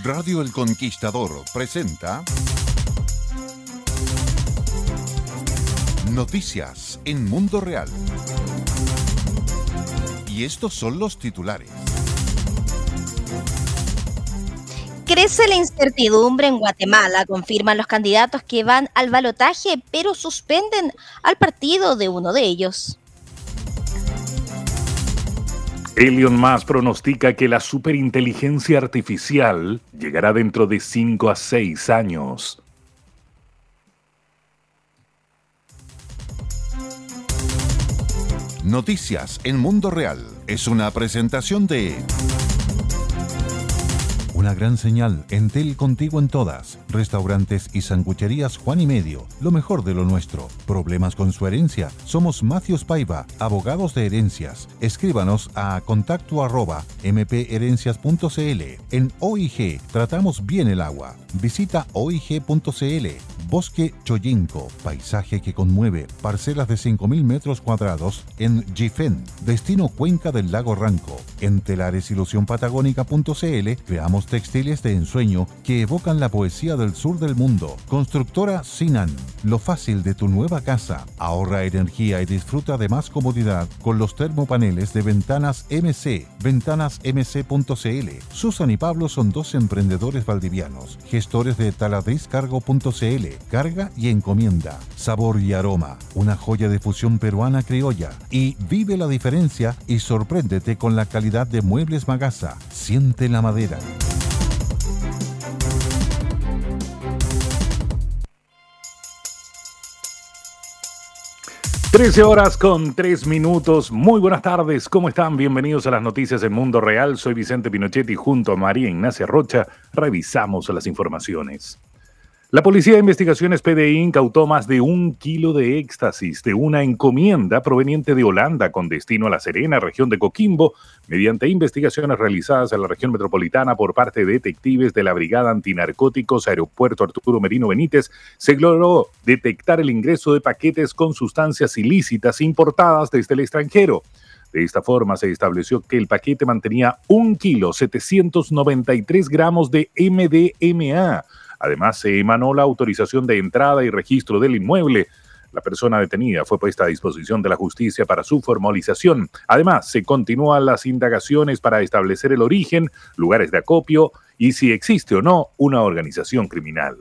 Radio El Conquistador presenta Noticias en Mundo Real. Y estos son los titulares. Crece la incertidumbre en Guatemala, confirman los candidatos que van al balotaje, pero suspenden al partido de uno de ellos. Elon Musk pronostica que la superinteligencia artificial llegará dentro de 5 a 6 años. Noticias en Mundo Real es una presentación de... Una gran señal, Entel contigo en todas. Restaurantes y sangucherías Juan y Medio, lo mejor de lo nuestro. ¿Problemas con su herencia? Somos Matthews Paiva, abogados de herencias. Escríbanos a contacto arroba mperencias.cl. En OIG tratamos bien el agua. Visita oig.cl. Bosque Choyinco, paisaje que conmueve, parcelas de 5.000 metros cuadrados en Gifen, destino Cuenca del Lago Ranco. En telaresillusionpatagónica.cl creamos textiles de ensueño que evocan la poesía del sur del mundo. Constructora Sinan, lo fácil de tu nueva casa. Ahorra energía y disfruta de más comodidad con los termopaneles de Ventanas MC, ventanasmc.cl. Susan y Pablo son dos emprendedores valdivianos, gestores de taladriscargo.cl, carga y encomienda, sabor y aroma, una joya de fusión peruana criolla. Y vive la diferencia y sorpréndete con la calidad de Muebles Magasa. Siente la madera. 13 horas con 3 minutos. Muy buenas tardes, ¿cómo están? Bienvenidos a las noticias en Mundo Real. Soy Vicente Pinochetti junto a María Ignacia Rocha. Revisamos las informaciones. La Policía de Investigaciones PDI incautó más de un kilo de éxtasis de una encomienda proveniente de Holanda con destino a La Serena, región de Coquimbo, mediante investigaciones realizadas en la región metropolitana por parte de detectives de la Brigada Antinarcóticos Aeropuerto Arturo Merino Benítez, se logró detectar el ingreso de paquetes con sustancias ilícitas importadas desde el extranjero. De esta forma se estableció que el paquete mantenía un kilo 793 gramos de MDMA, Además, se emanó la autorización de entrada y registro del inmueble. La persona detenida fue puesta a disposición de la justicia para su formalización. Además, se continúan las indagaciones para establecer el origen, lugares de acopio y si existe o no una organización criminal.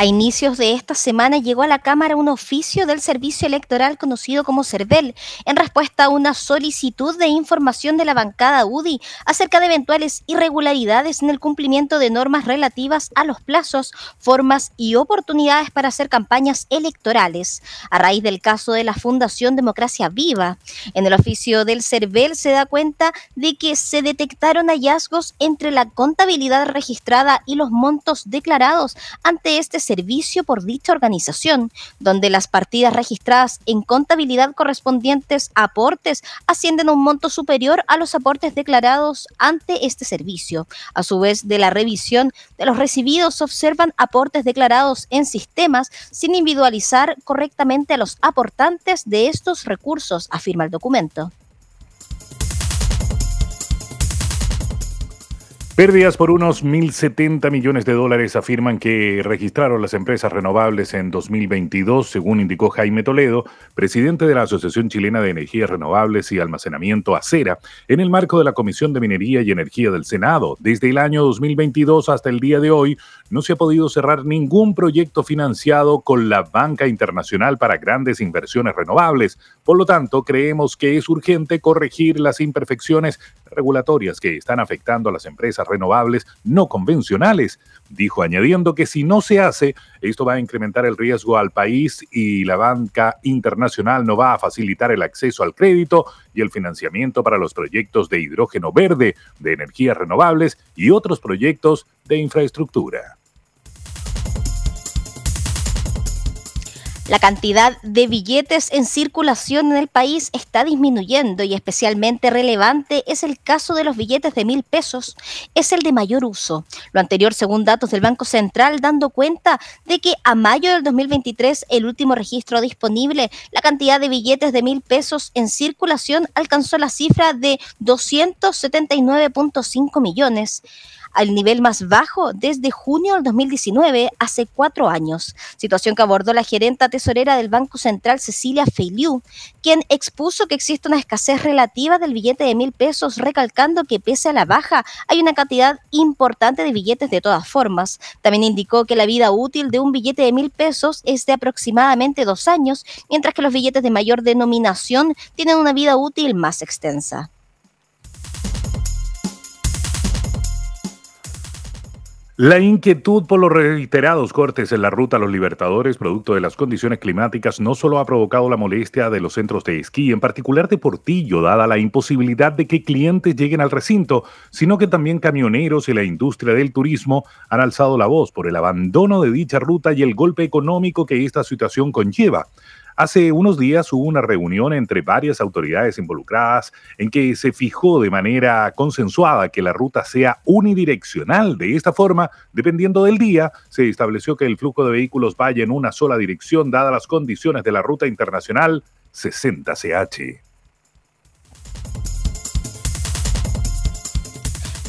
A inicios de esta semana llegó a la Cámara un oficio del Servicio Electoral conocido como CERVEL en respuesta a una solicitud de información de la bancada UDI acerca de eventuales irregularidades en el cumplimiento de normas relativas a los plazos, formas y oportunidades para hacer campañas electorales, a raíz del caso de la Fundación Democracia Viva. En el oficio del CERVEL se da cuenta de que se detectaron hallazgos entre la contabilidad registrada y los montos declarados ante este servicio por dicha organización, donde las partidas registradas en contabilidad correspondientes a aportes ascienden a un monto superior a los aportes declarados ante este servicio. A su vez, de la revisión de los recibidos observan aportes declarados en sistemas sin individualizar correctamente a los aportantes de estos recursos, afirma el documento. Pérdidas por unos 1.070 millones de dólares afirman que registraron las empresas renovables en 2022, según indicó Jaime Toledo, presidente de la Asociación Chilena de Energías Renovables y Almacenamiento Acera, en el marco de la Comisión de Minería y Energía del Senado. Desde el año 2022 hasta el día de hoy, no se ha podido cerrar ningún proyecto financiado con la banca internacional para grandes inversiones renovables. Por lo tanto, creemos que es urgente corregir las imperfecciones regulatorias que están afectando a las empresas renovables no convencionales. Dijo añadiendo que si no se hace, esto va a incrementar el riesgo al país y la banca internacional no va a facilitar el acceso al crédito y el financiamiento para los proyectos de hidrógeno verde, de energías renovables y otros proyectos de infraestructura. La cantidad de billetes en circulación en el país está disminuyendo y especialmente relevante es el caso de los billetes de mil pesos. Es el de mayor uso. Lo anterior según datos del Banco Central dando cuenta de que a mayo del 2023, el último registro disponible, la cantidad de billetes de mil pesos en circulación alcanzó la cifra de 279.5 millones al nivel más bajo desde junio del 2019, hace cuatro años, situación que abordó la gerenta tesorera del Banco Central, Cecilia Feiliu, quien expuso que existe una escasez relativa del billete de mil pesos, recalcando que pese a la baja hay una cantidad importante de billetes de todas formas. También indicó que la vida útil de un billete de mil pesos es de aproximadamente dos años, mientras que los billetes de mayor denominación tienen una vida útil más extensa. La inquietud por los reiterados cortes en la ruta a los Libertadores, producto de las condiciones climáticas, no solo ha provocado la molestia de los centros de esquí, en particular de Portillo, dada la imposibilidad de que clientes lleguen al recinto, sino que también camioneros y la industria del turismo han alzado la voz por el abandono de dicha ruta y el golpe económico que esta situación conlleva. Hace unos días hubo una reunión entre varias autoridades involucradas en que se fijó de manera consensuada que la ruta sea unidireccional. De esta forma, dependiendo del día, se estableció que el flujo de vehículos vaya en una sola dirección dadas las condiciones de la ruta internacional 60CH.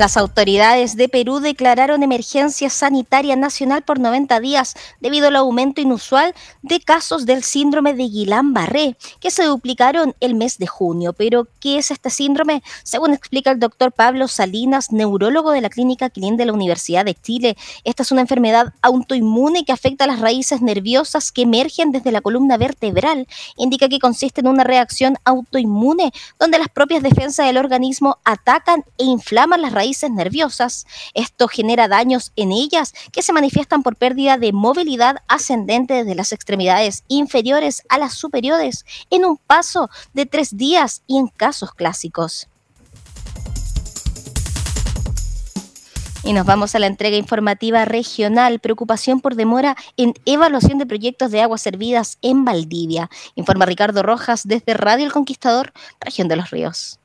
Las autoridades de Perú declararon emergencia sanitaria nacional por 90 días debido al aumento inusual de casos del síndrome de Guillain-Barré, que se duplicaron el mes de junio. Pero, ¿qué es este síndrome? Según explica el doctor Pablo Salinas, neurólogo de la Clínica Clín de la Universidad de Chile, esta es una enfermedad autoinmune que afecta a las raíces nerviosas que emergen desde la columna vertebral. Indica que consiste en una reacción autoinmune donde las propias defensas del organismo atacan e inflaman las raíces nerviosas. Esto genera daños en ellas que se manifiestan por pérdida de movilidad ascendente desde las extremidades inferiores a las superiores en un paso de tres días y en casos clásicos. Y nos vamos a la entrega informativa regional. Preocupación por demora en evaluación de proyectos de aguas servidas en Valdivia. Informa Ricardo Rojas desde Radio El Conquistador, región de los ríos.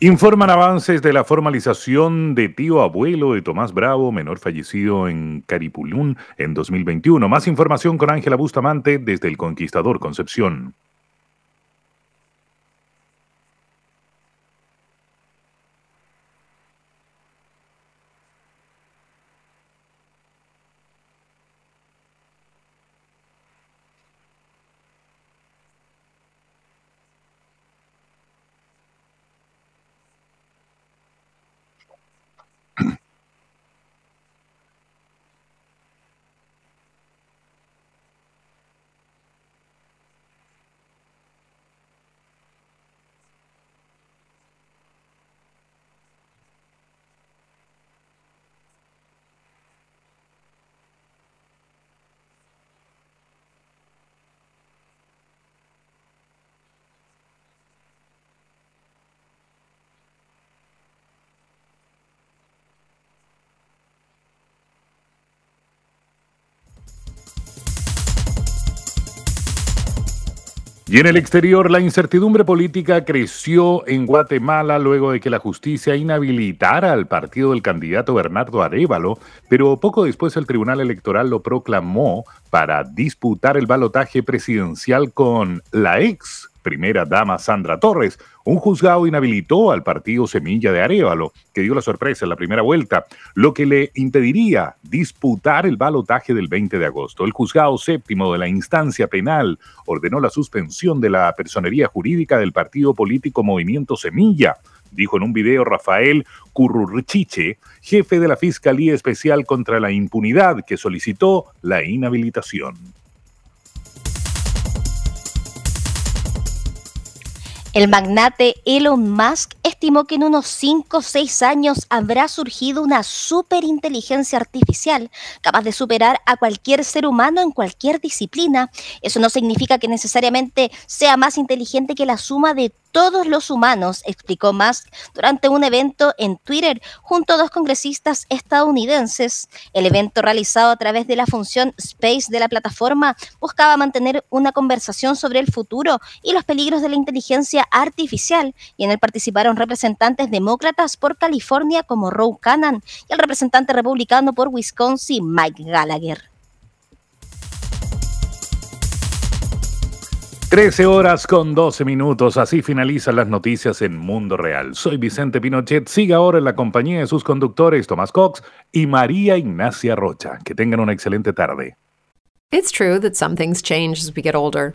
Informan avances de la formalización de tío abuelo de Tomás Bravo, menor fallecido en Caripulún en 2021. Más información con Ángela Bustamante desde El Conquistador Concepción. Y en el exterior, la incertidumbre política creció en Guatemala luego de que la justicia inhabilitara al partido del candidato Bernardo Arevalo, pero poco después el Tribunal Electoral lo proclamó para disputar el balotaje presidencial con la ex primera dama Sandra Torres. Un juzgado inhabilitó al partido Semilla de Arevalo, que dio la sorpresa en la primera vuelta, lo que le impediría disputar el balotaje del 20 de agosto. El juzgado séptimo de la instancia penal ordenó la suspensión de la personería jurídica del partido político Movimiento Semilla dijo en un video Rafael Curruchiche, jefe de la Fiscalía Especial contra la Impunidad, que solicitó la inhabilitación. El magnate Elon Musk estimó que en unos 5 o 6 años habrá surgido una superinteligencia artificial capaz de superar a cualquier ser humano en cualquier disciplina. Eso no significa que necesariamente sea más inteligente que la suma de todos los humanos, explicó Musk durante un evento en Twitter junto a dos congresistas estadounidenses. El evento realizado a través de la función Space de la plataforma buscaba mantener una conversación sobre el futuro y los peligros de la inteligencia artificial y en él participaron representantes demócratas por California como Roe Cannon y el representante republicano por Wisconsin Mike Gallagher. 13 horas con 12 minutos, así finalizan las noticias en Mundo Real. Soy Vicente Pinochet, siga ahora en la compañía de sus conductores Tomás Cox y María Ignacia Rocha. Que tengan una excelente tarde. It's true that some things change as we get older.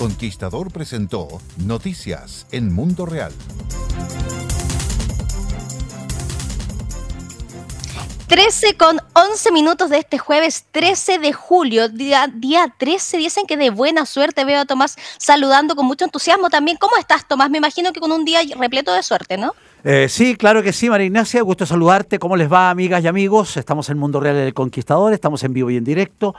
Conquistador presentó Noticias en Mundo Real. 13 con 11 minutos de este jueves 13 de julio, día, día 13. Dicen que de buena suerte veo a Tomás saludando con mucho entusiasmo también. ¿Cómo estás, Tomás? Me imagino que con un día repleto de suerte, ¿no? Eh, sí, claro que sí, María Ignacia. Gusto saludarte. ¿Cómo les va, amigas y amigos? Estamos en Mundo Real del Conquistador, estamos en vivo y en directo.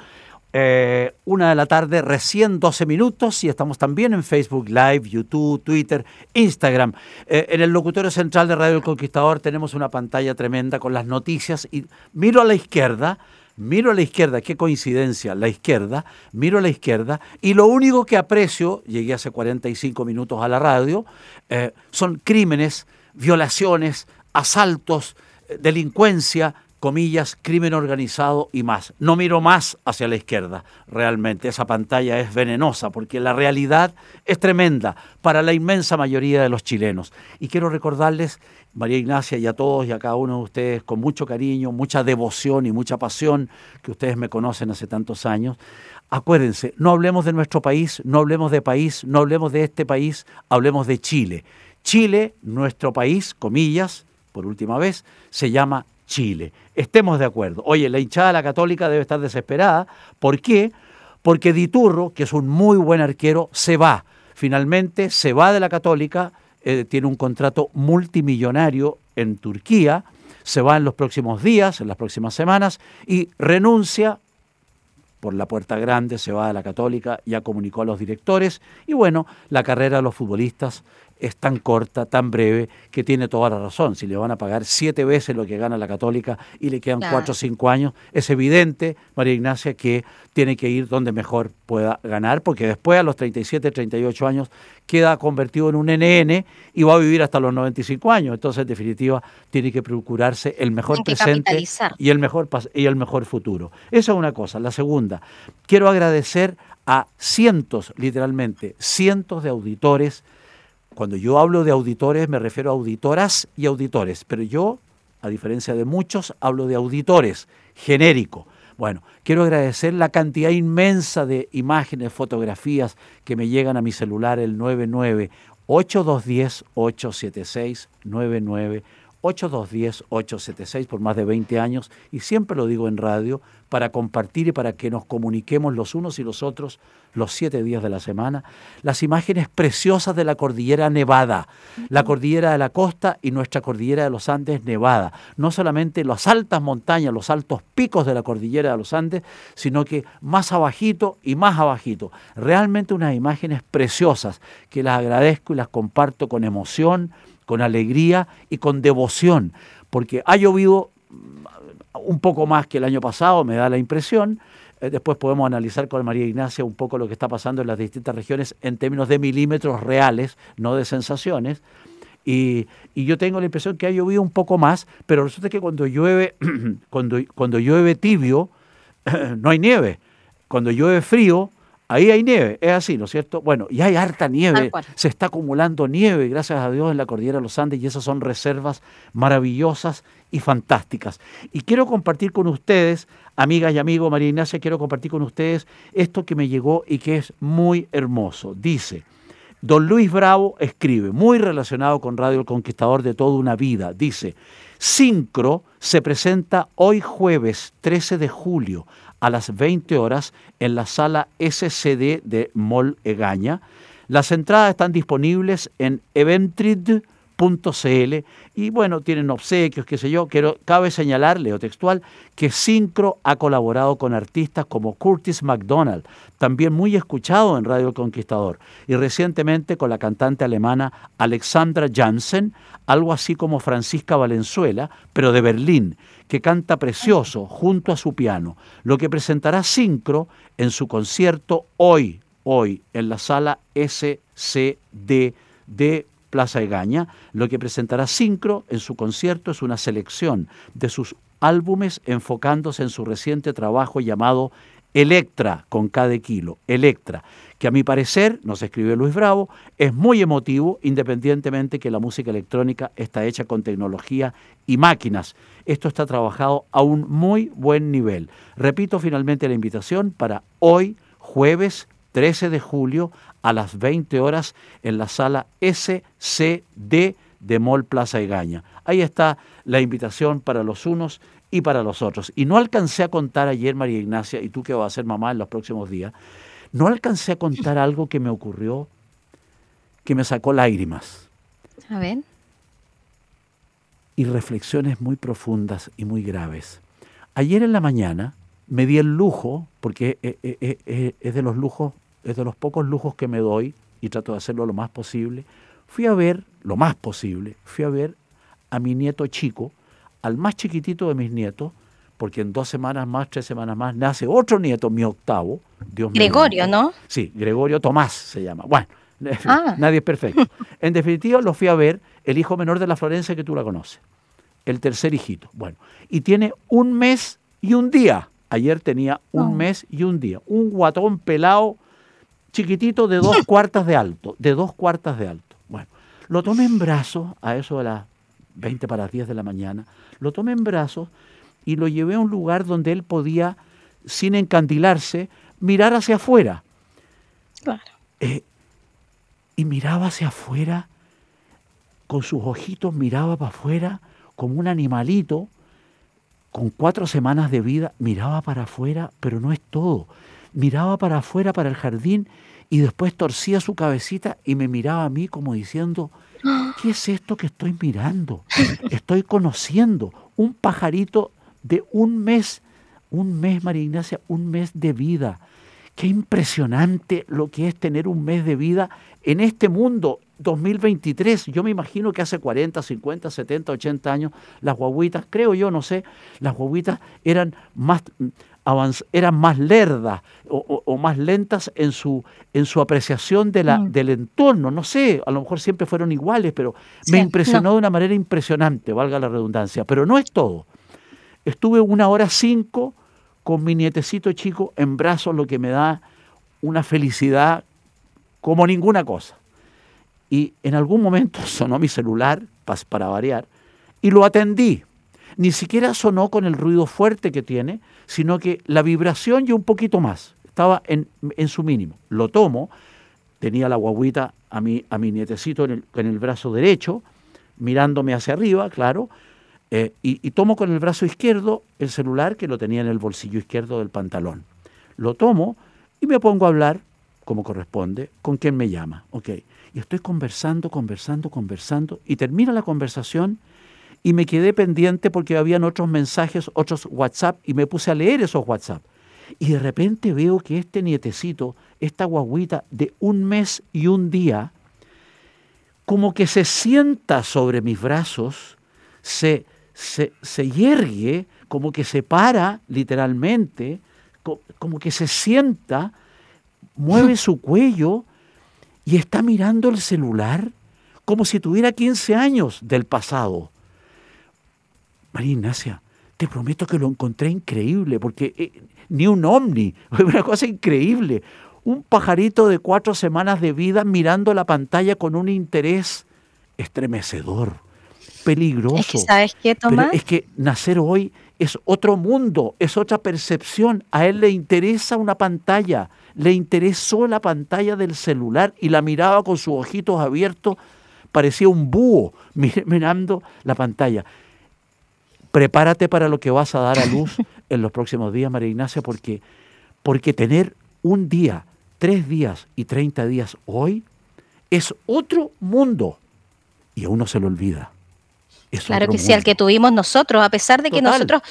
Eh, una de la tarde, recién 12 minutos, y estamos también en Facebook Live, YouTube, Twitter, Instagram. Eh, en el locutorio central de Radio El Conquistador tenemos una pantalla tremenda con las noticias y miro a la izquierda. Miro a la izquierda, qué coincidencia, la izquierda, miro a la izquierda y lo único que aprecio, llegué hace 45 minutos a la radio, eh, son crímenes, violaciones, asaltos, delincuencia, comillas, crimen organizado y más. No miro más hacia la izquierda, realmente. Esa pantalla es venenosa porque la realidad es tremenda para la inmensa mayoría de los chilenos. Y quiero recordarles, María Ignacia, y a todos y a cada uno de ustedes, con mucho cariño, mucha devoción y mucha pasión, que ustedes me conocen hace tantos años, acuérdense, no hablemos de nuestro país, no hablemos de país, no hablemos de este país, hablemos de Chile. Chile, nuestro país, comillas, por última vez, se llama Chile. Estemos de acuerdo. Oye, la hinchada de la católica debe estar desesperada. ¿Por qué? Porque Diturro, que es un muy buen arquero, se va. Finalmente se va de la católica, eh, tiene un contrato multimillonario en Turquía, se va en los próximos días, en las próximas semanas, y renuncia por la puerta grande, se va de la católica, ya comunicó a los directores, y bueno, la carrera de los futbolistas es tan corta, tan breve, que tiene toda la razón. Si le van a pagar siete veces lo que gana la católica y le quedan cuatro o cinco años, es evidente, María Ignacia, que tiene que ir donde mejor pueda ganar, porque después a los 37, 38 años queda convertido en un NN y va a vivir hasta los 95 años. Entonces, en definitiva, tiene que procurarse el mejor presente y el mejor, y el mejor futuro. Esa es una cosa. La segunda, quiero agradecer a cientos, literalmente, cientos de auditores. Cuando yo hablo de auditores me refiero a auditoras y auditores, pero yo, a diferencia de muchos, hablo de auditores, genérico. Bueno, quiero agradecer la cantidad inmensa de imágenes, fotografías que me llegan a mi celular, el 99 8210 876 99 8210-876 por más de 20 años y siempre lo digo en radio para compartir y para que nos comuniquemos los unos y los otros los siete días de la semana, las imágenes preciosas de la cordillera Nevada, la cordillera de la costa y nuestra cordillera de los Andes Nevada. No solamente las altas montañas, los altos picos de la cordillera de los Andes, sino que más abajito y más abajito. Realmente unas imágenes preciosas que las agradezco y las comparto con emoción, con alegría y con devoción, porque ha llovido mm, un poco más que el año pasado, me da la impresión. Eh, después podemos analizar con María Ignacia un poco lo que está pasando en las distintas regiones en términos de milímetros reales, no de sensaciones. Y, yo tengo la impresión que ha llovido un poco más, pero resulta que cuando llueve, cuando, cuando llueve tibio, no hay nieve. Cuando llueve frío, Ahí hay nieve, es así, ¿no es cierto? Bueno, y hay harta nieve, se está acumulando nieve, gracias a Dios, en la cordillera de los Andes, y esas son reservas maravillosas y fantásticas. Y quiero compartir con ustedes, amigas y amigos, María Ignacia, quiero compartir con ustedes esto que me llegó y que es muy hermoso. Dice, don Luis Bravo escribe, muy relacionado con Radio El Conquistador de toda una vida, dice, Sincro se presenta hoy jueves 13 de julio a las 20 horas en la sala SCD de Mall Egaña. Las entradas están disponibles en y bueno, tienen obsequios, qué sé yo. Quiero, cabe señalar, leo textual, que Syncro ha colaborado con artistas como Curtis McDonald, también muy escuchado en Radio Conquistador, y recientemente con la cantante alemana Alexandra Janssen, algo así como Francisca Valenzuela, pero de Berlín, que canta precioso junto a su piano, lo que presentará Sincro en su concierto hoy, hoy, en la sala SCD de Plaza Egaña. Lo que presentará Sincro en su concierto es una selección de sus álbumes enfocándose en su reciente trabajo llamado Electra, con cada kilo, Electra, que a mi parecer, nos escribió Luis Bravo, es muy emotivo, independientemente que la música electrónica está hecha con tecnología y máquinas. Esto está trabajado a un muy buen nivel. Repito finalmente la invitación para hoy, jueves 13 de julio, a las 20 horas, en la sala SCD de Mall Plaza Egaña. Ahí está la invitación para los unos y para los otros. Y no alcancé a contar ayer, María Ignacia, y tú que vas a ser mamá en los próximos días, no alcancé a contar algo que me ocurrió que me sacó lágrimas. A ver. Y reflexiones muy profundas y muy graves. Ayer en la mañana me di el lujo, porque es de los lujos, es de los pocos lujos que me doy, y trato de hacerlo lo más posible, fui a ver, lo más posible, fui a ver a mi nieto chico, al más chiquitito de mis nietos, porque en dos semanas más, tres semanas más, nace otro nieto, mi octavo. Dios Gregorio, ¿no? Sí, Gregorio Tomás se llama. Bueno, ah. nadie es perfecto. En definitiva, lo fui a ver, el hijo menor de la Florencia que tú la conoces, el tercer hijito. Bueno, y tiene un mes y un día. Ayer tenía un mes y un día. Un guatón pelado, chiquitito de dos cuartas de alto, de dos cuartas de alto. Bueno, lo tomé en brazos a eso de las 20 para las 10 de la mañana, lo tomé en brazos y lo llevé a un lugar donde él podía, sin encandilarse, mirar hacia afuera. Claro. Eh, y miraba hacia afuera, con sus ojitos miraba para afuera, como un animalito, con cuatro semanas de vida, miraba para afuera, pero no es todo. Miraba para afuera, para el jardín, y después torcía su cabecita y me miraba a mí como diciendo, ¿qué es esto que estoy mirando? Estoy conociendo un pajarito de un mes, un mes, María Ignacia, un mes de vida. Qué impresionante lo que es tener un mes de vida en este mundo 2023. Yo me imagino que hace 40, 50, 70, 80 años las guaguitas, creo yo, no sé, las guaguitas eran más eran más lerdas o, más lentas en su, en su apreciación de la, mm. del entorno. No sé, a lo mejor siempre fueron iguales, pero me impresionó de una manera impresionante, valga la redundancia. Pero no es todo. Estuve una hora cinco con mi nietecito chico en brazos, lo que me da una felicidad como ninguna cosa. Y en algún momento sonó mi celular, para variar, y lo atendí. Ni siquiera sonó con el ruido fuerte que tiene, sino que la vibración y un poquito más. Estaba en, su mínimo. Lo tomo, tenía la guaguita a mi, a mi nietecito en el, en el brazo derecho, mirándome hacia arriba, claro, eh, y, tomo con el brazo izquierdo el celular que lo tenía en el bolsillo izquierdo del pantalón. Lo tomo y me pongo a hablar, como corresponde, con quien me llama. Ok. Y estoy conversando, conversando, conversando, y termina la conversación y me quedé pendiente porque habían otros mensajes, otros WhatsApp, y me puse a leer esos WhatsApp. Y de repente veo que este nietecito, esta guaguita de un mes y un día, como que se sienta sobre mis brazos, se se, se yergue, como que se para literalmente, como que se sienta, mueve su cuello y está mirando el celular como si tuviera 15 años del pasado. María Ignacia, te prometo que lo encontré increíble, porque eh, ni un ovni, una cosa increíble. Un pajarito de cuatro semanas de vida mirando la pantalla con un interés estremecedor peligroso. Es que, ¿sabes qué, Tomás? es que nacer hoy es otro mundo, es otra percepción. A él le interesa una pantalla, le interesó la pantalla del celular y la miraba con sus ojitos abiertos, parecía un búho mirando la pantalla. Prepárate para lo que vas a dar a luz en los próximos días, María Ignacia, porque, porque tener un día, tres días y treinta días hoy es otro mundo y a uno se lo olvida claro que sí, al que tuvimos nosotros, a pesar de que nosotros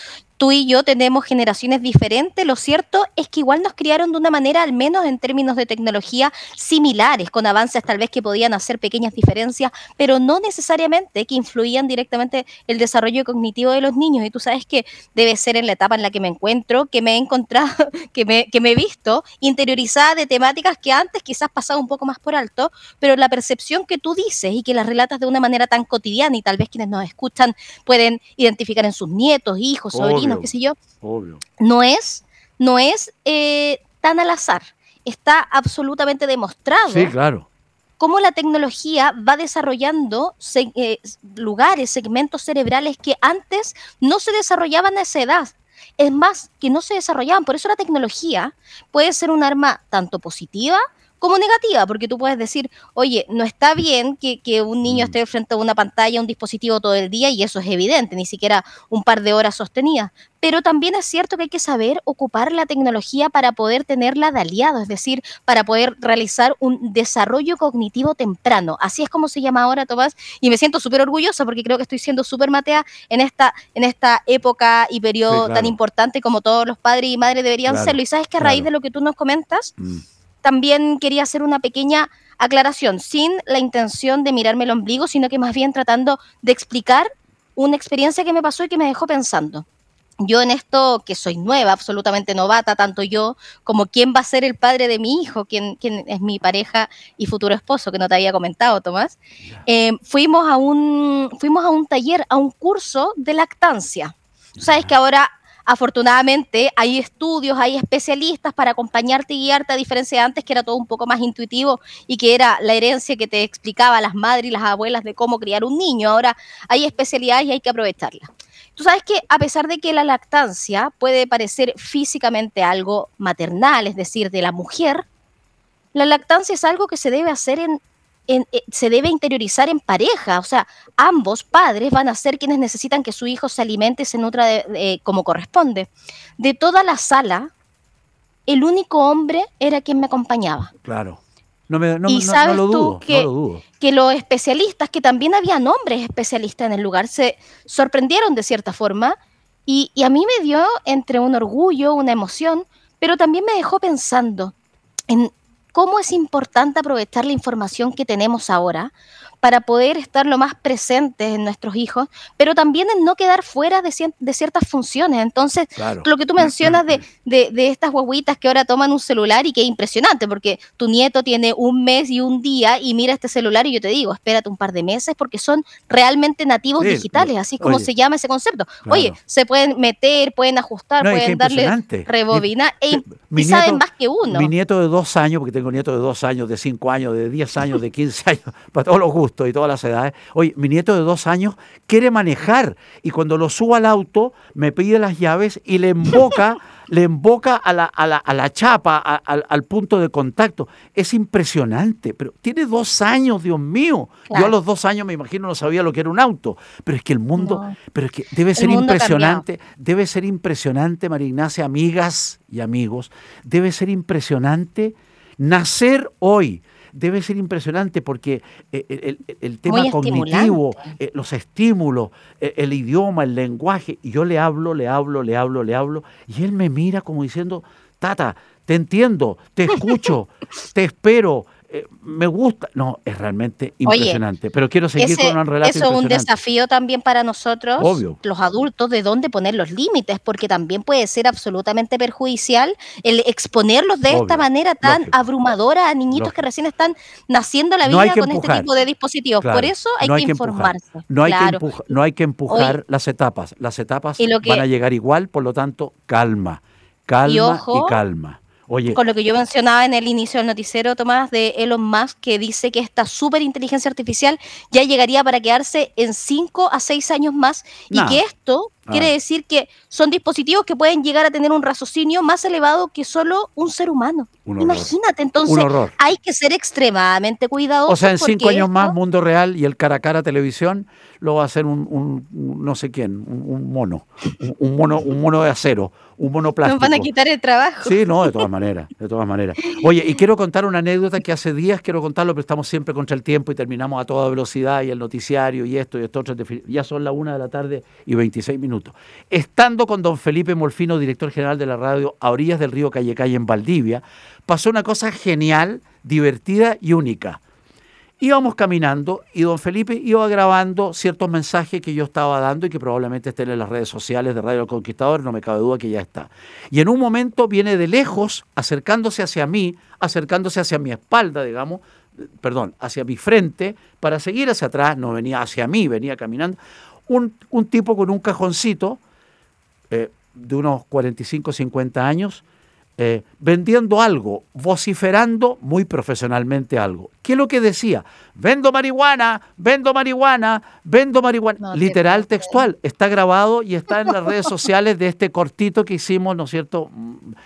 tú y yo tenemos generaciones diferentes, lo cierto es que igual nos criaron de una manera, al menos en términos de tecnología, similares, con avances tal vez que podían hacer pequeñas diferencias, pero no necesariamente que influían directamente el desarrollo cognitivo de los niños. Y tú sabes que debe ser en la etapa en la que me encuentro, que me he encontrado, que me, que me he visto interiorizada de temáticas que antes quizás pasaba un poco más por alto, pero la percepción que tú dices y que las relatas de una manera tan cotidiana y tal vez quienes nos escuchan pueden identificar en sus nietos, hijos, sobrinos, qué sé yo, no es, no es eh, tan al azar. Está absolutamente demostrado. Sí, claro. Cómo la tecnología va desarrollando eh, lugares, segmentos cerebrales que antes no se desarrollaban a esa edad. Es más, que no se desarrollaban. Por eso la tecnología puede ser un arma tanto positiva como negativa, porque tú puedes decir, oye, no está bien que, un niño mm. esté frente a una pantalla, un dispositivo todo el día, y eso es evidente, ni siquiera un par de horas sostenidas. Pero también es cierto que hay que saber ocupar la tecnología para poder tenerla de aliado, es decir, para poder realizar un desarrollo cognitivo temprano. Así es como se llama ahora, Tomás, y me siento súper orgullosa porque creo que estoy siendo súper matea en esta, en esta época y periodo tan importante como todos los padres y madres deberían serlo. Y sabes que a raíz de lo que tú nos comentas, mm también quería hacer una pequeña aclaración, sin la intención de mirarme el ombligo, sino que más bien tratando de explicar una experiencia que me pasó y que me dejó pensando. Yo en esto, que soy nueva, absolutamente novata, tanto yo como quién va a ser el padre de mi hijo, quién, es mi pareja y futuro esposo, que no te había comentado, Tomás, eh, fuimos, a un, fuimos a un taller, a un curso de lactancia. Tú sabes que ahora Afortunadamente hay estudios, hay especialistas para acompañarte y guiarte, a diferencia de antes que era todo un poco más intuitivo y que era la herencia que te explicaba las madres y las abuelas de cómo criar un niño. Ahora hay especialidades y hay que aprovecharlas. Tú sabes que a pesar de que la lactancia puede parecer físicamente algo maternal, es decir, de la mujer, la lactancia es algo que se debe hacer en eh, se debe interiorizar en pareja, o sea, ambos padres van a ser quienes necesitan que su hijo se alimente y se nutra como corresponde. De toda la sala, el único hombre era quien me acompañaba. Claro. No, me, no, y sabes lo dudo, tú que, lo dudo. que los especialistas, que también habían hombres especialistas en el lugar, se sorprendieron de cierta forma y, y a mí me dio entre un orgullo, una emoción, pero también me dejó pensando en cómo es importante aprovechar la información que tenemos ahora para poder estar lo más presentes en nuestros hijos, pero también en no quedar fuera de, ciertas funciones. Entonces, lo que tú mencionas de, de, estas guaguitas que ahora toman un celular y que es impresionante, porque tu nieto tiene un mes y un día y mira este celular y yo te digo, espérate un par de meses porque son realmente nativos digitales, así como se llama ese concepto. Oye, se pueden meter, pueden ajustar, pueden darle rebobinar e y saben más que uno. Mi nieto de dos años, porque tengo nieto de dos años, de cinco años, de diez años, de quince años, para todos los gustos y todas las edades. Oye, mi nieto de dos años quiere manejar y cuando lo subo al auto me pide las llaves y le emboca, le emboca a la, a la, a la chapa, al punto de contacto. Es impresionante, pero tiene dos años, Dios mío. Yo a los dos años me imagino no sabía lo que era un auto, pero es que el mundo, pero es que debe ser impresionante, debe ser impresionante, María Ignacia, amigas y amigos, debe ser impresionante nacer hoy debe ser impresionante porque eh, el, tema cognitivo, eh, los estímulos, eh, el idioma, el lenguaje, y yo le hablo, le hablo, le hablo, le hablo, y él me mira como diciendo, Tata, te entiendo, te escucho, te espero, eh, me gusta. No, es realmente impresionante. pero quiero seguir con un relato. Eso es un desafío también para nosotros, los adultos, de dónde poner los límites, porque también puede ser absolutamente perjudicial el exponerlos de esta manera tan abrumadora a niñitos que recién están naciendo la vida con este tipo de dispositivos. Por eso hay, que, informarse. No hay, que no hay que empujar las etapas. Las etapas van a llegar igual, por lo tanto, calma. Calma y calma. Con lo que yo mencionaba en el inicio del noticiero, Tomás, de Elon Musk, que dice que esta super inteligencia artificial ya llegaría para quedarse en 5 a 6 años más y que esto quiere ah. decir que son dispositivos que pueden llegar a tener un raciocinio más elevado que solo un ser humano. Imagínate, entonces hay que ser extremadamente cuidadoso. O sea, en cinco años más, mundo real y el cara a cara televisión lo va a hacer un, no sé quién, un, mono, un, mono, un mono de acero, un mono plástico. Nos van a quitar el trabajo. Sí, no, de todas maneras, de todas maneras. Oye, y quiero contar una anécdota que hace días quiero contarlo, pero estamos siempre contra el tiempo y terminamos a toda velocidad y el noticiario y esto y esto. Ya son las una de la tarde y 26 minutos. Estando con don Felipe Molfino, director general de la radio, a orillas del río Calle Calle en Valdivia, pasó una cosa genial, divertida y única. Íbamos caminando y don Felipe iba grabando ciertos mensajes que yo estaba dando y que probablemente estén en las redes sociales de Radio Conquistador, no me cabe duda que ya está. Y en un momento viene de lejos, acercándose hacia mí, acercándose hacia mi espalda, digamos, perdón, hacia mi frente, para seguir hacia atrás, no venía hacia mí, venía caminando, un, tipo con un cajoncito eh, de unos 45, 50 años, eh, vendiendo algo, vociferando muy profesionalmente algo. ¿Qué es lo que decía? Vendo marihuana, vendo marihuana, vendo marihuana. Literal, textual. Está grabado y está en las redes sociales de este cortito que hicimos, ¿no es cierto?,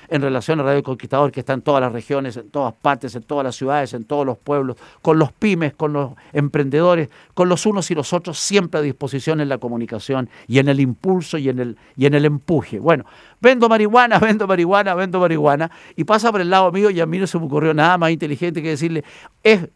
en relación a Radio Conquistador, que está en todas las regiones, en todas partes, en todas las ciudades, en todos los pueblos, con los pymes, con los emprendedores, con los unos y los otros, siempre a disposición en la comunicación y en el impulso y en el, y en el empuje. Bueno, vendo marihuana, vendo marihuana, vendo marihuana, y pasa por el lado mío y a mí no se me ocurrió nada más inteligente que decirle, es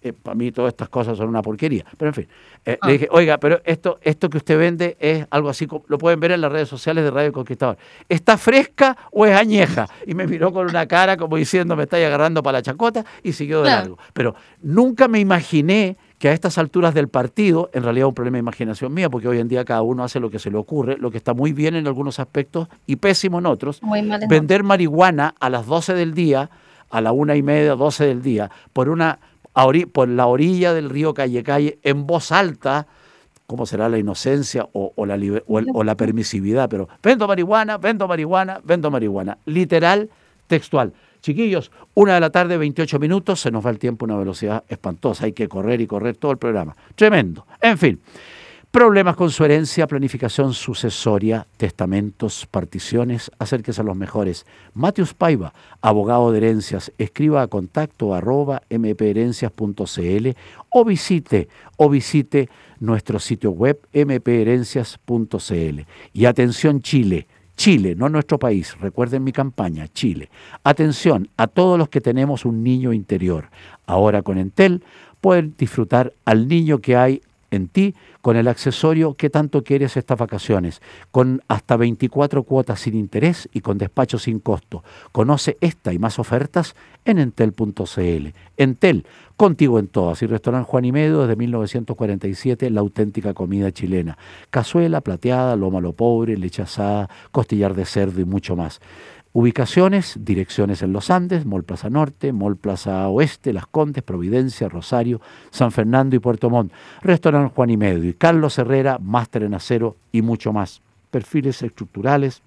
eh, para mí todas estas cosas son una porquería. Pero en fin, eh, le ah. dije, oiga, pero esto, esto que usted vende es algo así, lo pueden ver en las redes sociales de Radio Conquistador. ¿Está fresca o es añeja? Y me miró con una cara como diciendo, me estáis agarrando para la chacota y siguió de largo. Pero nunca me imaginé que a estas alturas del partido, en realidad es un problema de imaginación mía, porque hoy en día cada uno hace lo que se le ocurre, lo que está muy bien en algunos aspectos y pésimo en otros, vender marihuana a las 12 del día, a la una y media, 12 del día, por una por la orilla del río Calle Calle en voz alta, ¿cómo será la inocencia o, la, o, la permisividad? Pero vendo marihuana, vendo marihuana, vendo marihuana. Literal, textual. Chiquillos, una de la tarde, 28 minutos, se nos va el tiempo a una velocidad espantosa. Hay que correr y correr todo el programa. Tremendo. En fin. Problemas con su herencia, planificación sucesoria, testamentos, particiones, acérquese a los mejores. Mateus Paiva, abogado de herencias, escriba a contacto arroba mpherencias.cl o visite, o visite nuestro sitio web mpherencias.cl. Y atención Chile, Chile, no nuestro país, recuerden mi campaña, Chile. Atención a todos los que tenemos un niño interior. Ahora con Entel pueden disfrutar al niño que hay en ti con el accesorio que tanto quieres estas vacaciones, con hasta 24 cuotas sin interés y con despacho sin costo. Conoce esta y más ofertas en entel.cl. Entel, contigo en todas. Y restaurante Juan y Medio desde 1947, la auténtica comida chilena. Cazuela, plateada, loma lo pobre, leche asada, costillar de cerdo y mucho más. Ubicaciones, direcciones en los Andes, Mall Plaza Norte, Mall Plaza Oeste, Las Condes, Providencia, Rosario, San Fernando y Puerto Montt. Restaurante Juan y Medio y Carlos Herrera, máster en acero y mucho más. Perfiles estructurales,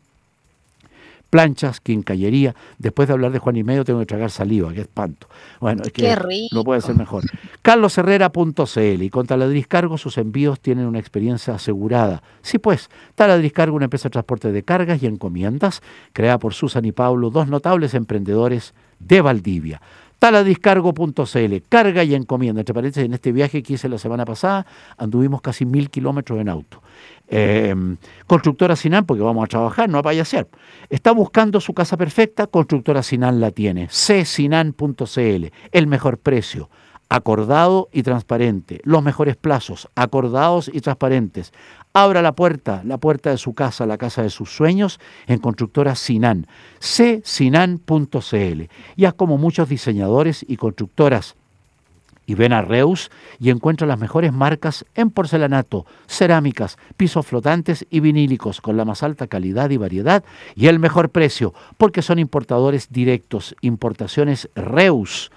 planchas, quincallería. Después de hablar de Juan y Medio tengo que tragar saliva, qué espanto. Bueno, es que no puede ser mejor. carlosherrera.cl y con Taladriz Cargo sus envíos tienen una experiencia asegurada. Sí pues, Taladriz Cargo, una empresa de transporte de cargas y encomiendas, creada por Susan y Pablo, dos notables emprendedores de Valdivia taladiscargo.cl, carga y encomienda. Entre paréntesis, en este viaje que hice la semana pasada, anduvimos casi mil kilómetros en auto. Eh, constructora Sinan, porque vamos a trabajar, no a ser. Está buscando su casa perfecta, Constructora Sinan la tiene. csinan.cl, el mejor precio, acordado y transparente. Los mejores plazos, acordados y transparentes. Abra la puerta, la puerta de su casa, la casa de sus sueños, en Constructora Sinan. csinan.cl. Y haz como muchos diseñadores y constructoras y ven a Reus y encuentra las mejores marcas en porcelanato, cerámicas, pisos flotantes y vinílicos con la más alta calidad y variedad y el mejor precio, porque son importadores directos. Importaciones Reus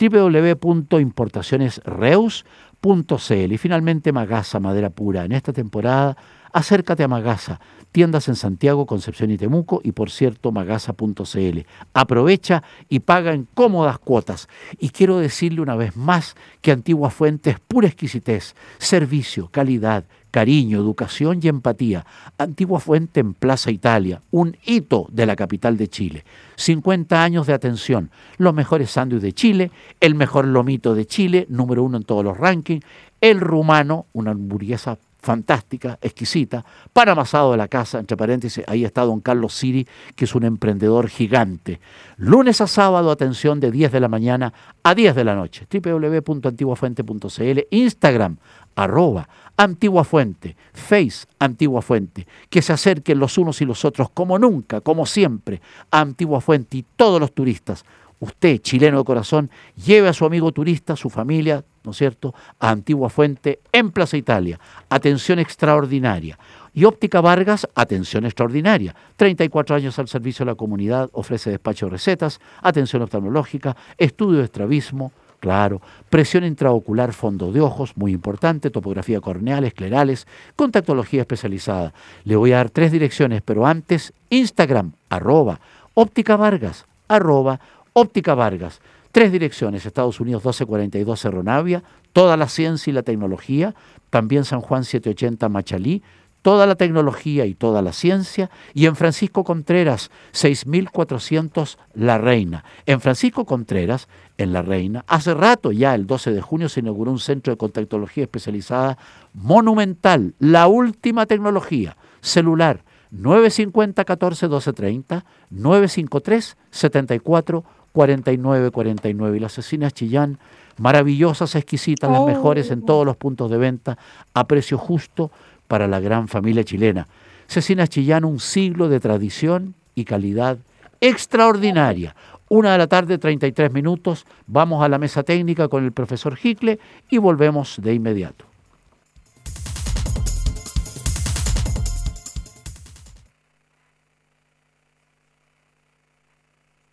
www.importacionesreus.cl y finalmente Magasa, madera pura. En esta temporada, acércate a Magasa tiendas en Santiago, Concepción y Temuco y por cierto magasa.cl. Aprovecha y paga en cómodas cuotas. Y quiero decirle una vez más que Antigua Fuente es pura exquisitez, servicio, calidad, cariño, educación y empatía. Antigua Fuente en Plaza Italia, un hito de la capital de Chile. 50 años de atención, los mejores sándwiches de Chile, el mejor lomito de Chile, número uno en todos los rankings, el rumano, una hamburguesa fantástica, exquisita, pan amasado de la casa, entre paréntesis, ahí está don Carlos Siri, que es un emprendedor gigante. Lunes a sábado, atención, de 10 de la mañana a 10 de la noche. www.antiguafuente.cl, Instagram, arroba, Antigua Fuente, Face, Antigua Fuente. Que se acerquen los unos y los otros, como nunca, como siempre, a Antigua Fuente y todos los turistas usted, chileno de corazón, lleve a su amigo turista, su familia, ¿no es cierto?, a Antigua Fuente en Plaza Italia. Atención extraordinaria. Y Óptica Vargas, atención extraordinaria. 34 años al servicio de la comunidad, ofrece despacho de recetas, atención oftalmológica, estudio de estrabismo, claro, presión intraocular, fondo de ojos, muy importante, topografía corneal, esclerales, contactología especializada. Le voy a dar tres direcciones, pero antes, Instagram, arroba, óptica Vargas, arroba, Óptica Vargas, tres direcciones, Estados Unidos 1242 Cerro Navia, toda la ciencia y la tecnología, también San Juan 780 Machalí, toda la tecnología y toda la ciencia, y en Francisco Contreras 6400 La Reina. En Francisco Contreras, en La Reina, hace rato ya, el 12 de junio, se inauguró un centro de contactología especializada monumental, la última tecnología, celular, 950 14 12 30, 953 74 49, 49. Y las asesinas Chillán, maravillosas, exquisitas, las mejores en todos los puntos de venta, a precio justo para la gran familia chilena. Cecinas Chillán, un siglo de tradición y calidad extraordinaria. Una de la tarde, 33 minutos. Vamos a la mesa técnica con el profesor Hicle y volvemos de inmediato.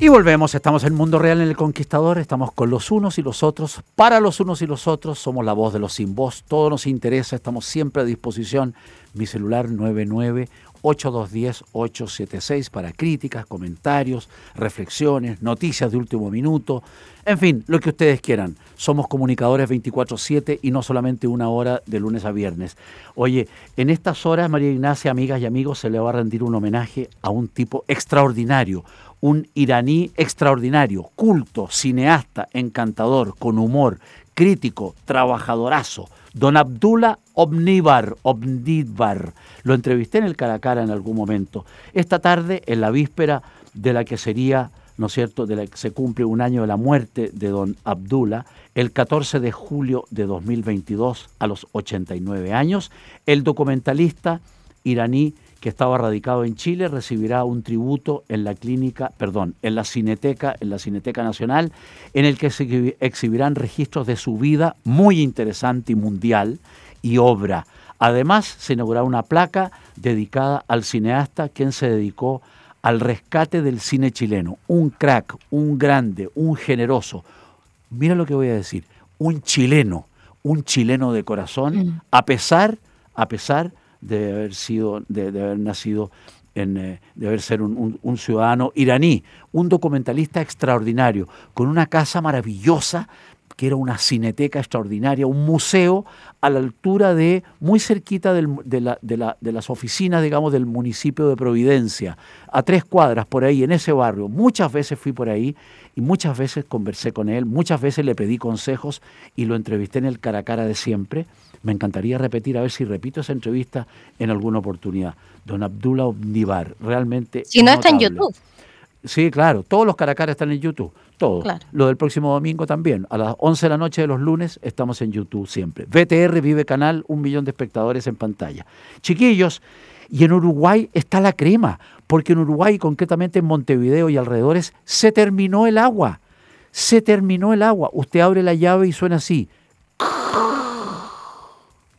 Y volvemos, estamos en Mundo Real en el Conquistador, estamos con los unos y los otros, para los unos y los otros, somos la voz de los sin voz, todo nos interesa, estamos siempre a disposición. Mi celular 99 8210 876 para críticas, comentarios, reflexiones, noticias de último minuto, en fin, lo que ustedes quieran. Somos comunicadores 24/7 y no solamente una hora de lunes a viernes. Oye, en estas horas, María Ignacia, amigas y amigos, se le va a rendir un homenaje a un tipo extraordinario, un iraní extraordinario, culto, cineasta, encantador, con humor, crítico, trabajadorazo, don Abdullah Omnibar, Omnibar. Lo entrevisté en el cara cara en algún momento. Esta tarde, en la víspera de la que sería, ¿no es cierto?, de la que se cumple un año de la muerte de don Abdullah, el 14 de julio de 2022, a los 89 años, el documentalista iraní que estaba radicado en Chile, recibirá un tributo en la clínica, perdón, en la Cineteca, en la Cineteca Nacional, en el que se exhibirán registros de su vida muy interesante y mundial y obra. Además, se inaugurará una placa dedicada al cineasta quien se dedicó al rescate del cine chileno. Un crack, un grande, un generoso. Mira lo que voy a decir, un chileno, un chileno de corazón, a pesar, a pesar de haber sido, de, haber nacido en, eh, de haber ser un, un- ciudadano iraní, un documentalista extraordinario, con una casa maravillosa que era una cineteca extraordinaria, un museo a la altura de, muy cerquita del de, la- de la- de las oficinas, digamos, del municipio de Providencia, a tres cuadras por ahí, en ese barrio. Muchas veces fui por ahí y muchas veces conversé con él, muchas veces le pedí consejos y lo entrevisté en el cara a cara de siempre. Me encantaría repetir, a ver si repito esa entrevista en alguna oportunidad. Don Abdullah Omnibar, realmente. Si no está en. YouTube. Sí, claro, todos los caracaras están en YouTube, todos. Claro. Lo del próximo domingo también, a las 11 de la noche de los lunes estamos en YouTube siempre. VTR Vive Canal, un millón de espectadores en pantalla. Chiquillos, y en Uruguay está la crema, porque en Uruguay, concretamente en Montevideo y alrededores, se terminó el agua. Se terminó el agua. Usted abre la llave y suena así.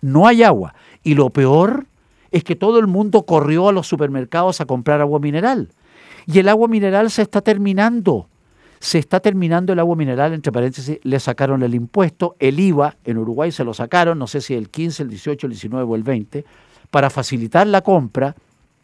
No hay agua. Y lo peor es que todo el mundo corrió a los supermercados a comprar agua mineral. Y el agua mineral se está terminando. Se está terminando el agua mineral, entre paréntesis, le sacaron el impuesto, el IVA en Uruguay se lo sacaron, no sé si el 15, el 18, el 19 o el 20, para facilitar la compra,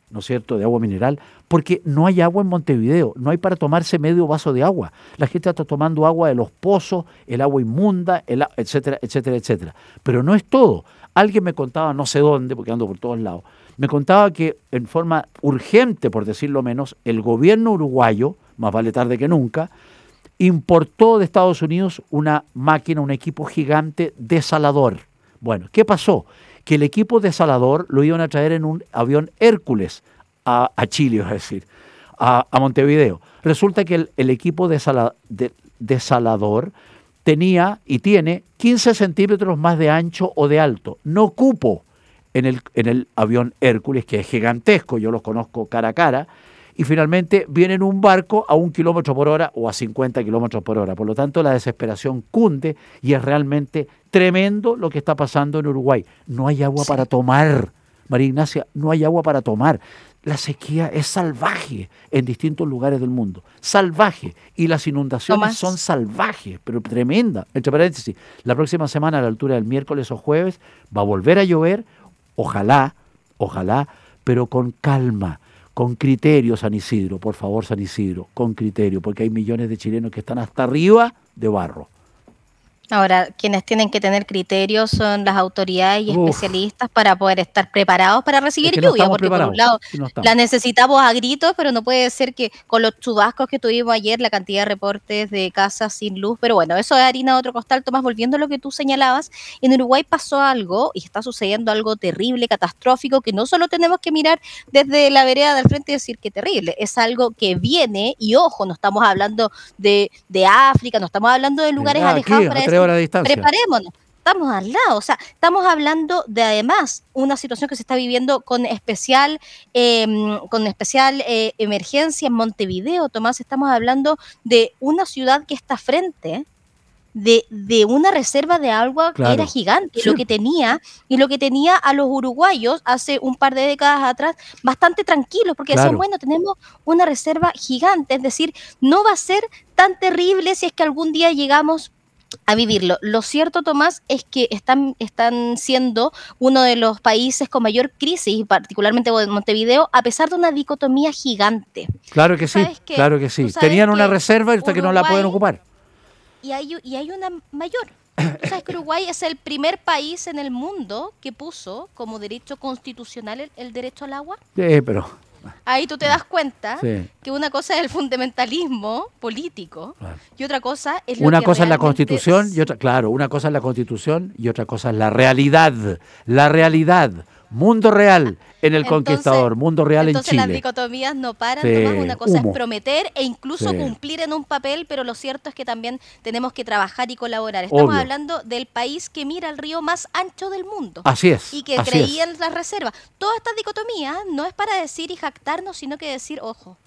¿no es cierto?, de agua mineral, porque no hay agua en Montevideo, no hay para tomarse medio vaso de agua. La gente está tomando agua de los pozos, el agua inmunda, el etcétera, etcétera, etcétera. Pero no es todo. Alguien me contaba, no sé dónde, porque ando por todos lados, me contaba que en forma urgente, por decirlo menos, el gobierno uruguayo, más vale tarde que nunca, importó de Estados Unidos una máquina, un equipo gigante desalador. Bueno, ¿qué pasó? Que el equipo desalador lo iban a traer en un avión Hércules a, Chile, es decir, a, a Montevideo. Resulta que el, equipo de- desalador tenía y tiene 15 centímetros más de ancho o de alto. No cupo en el, en el avión Hércules, que es gigantesco, yo los conozco cara a cara, y finalmente viene en un barco a un kilómetro por hora o a 50 kilómetros por hora. Por lo tanto, la desesperación cunde y es realmente tremendo lo que está pasando en Uruguay. No hay agua para tomar, María Ignacia, no hay agua para tomar. La sequía es salvaje en distintos lugares del mundo. Salvaje. Y las inundaciones son salvajes, pero tremenda. Entre paréntesis, la próxima semana, a la altura del miércoles o jueves, va a volver a llover. Ojalá, ojalá, pero con calma, con criterio, San Isidro. Por favor, San Isidro, con criterio, porque hay millones de chilenos que están hasta arriba de barro. Ahora, quienes tienen que tener criterios son las autoridades y Uf. especialistas para poder estar preparados para recibir Es que no lluvia, porque por un lado no la necesitamos a gritos, pero no puede ser que con los chubascos que tuvimos ayer, la cantidad de reportes de casas sin luz, pero bueno, eso es harina de otro costal. Tomás, volviendo a lo que tú señalabas, en Uruguay pasó algo y está sucediendo algo terrible, catastrófico, que no solo tenemos que mirar desde la vereda del frente y decir que terrible, es algo que viene y ojo, no estamos hablando de, de África, no estamos hablando de lugares alejados a para tres horas de distancia. Preparémonos. Estamos al lado, o sea, estamos hablando de además una situación que se está viviendo con especial, em, con especial eh, emergencia en Montevideo, Tomás, estamos hablando de una ciudad que está frente de, de una reserva de agua que era gigante, Sí. lo que tenía, y lo que tenía a los uruguayos hace un par de décadas atrás bastante tranquilos, porque Claro. decían, bueno, tenemos una reserva gigante, es decir, no va a ser tan terrible si es que algún día llegamos a vivirlo. Lo cierto, Tomás, es que están, están siendo uno de los países con mayor crisis, particularmente Montevideo, a pesar de una dicotomía gigante. Claro que sí, que- claro que sí. Tenían una reserva y hasta que no la pueden ocupar. Y hay, y hay una mayor. Tú sabes que Uruguay es el primer país en el mundo que puso como derecho constitucional el, el derecho al agua. Sí, pero Ahí tú te das cuenta Sí. que una cosa es el fundamentalismo político Claro. y otra cosa es lo una que cosa es la constitución y otra, claro, una cosa es la constitución y otra cosa es la realidad. La realidad. Mundo real en el Entonces- conquistador, mundo real en Entonces las Chile. dicotomías no paran, Sí, Tomás. Una cosa humo. es prometer e incluso Sí. cumplir en un papel, pero lo cierto es que también tenemos que trabajar y colaborar. Estamos Obvio. hablando del país que mira el río más ancho del mundo. Así es. y que creía en las reservas. Toda esta dicotomía no es para decir y jactarnos, sino que decir, ojo,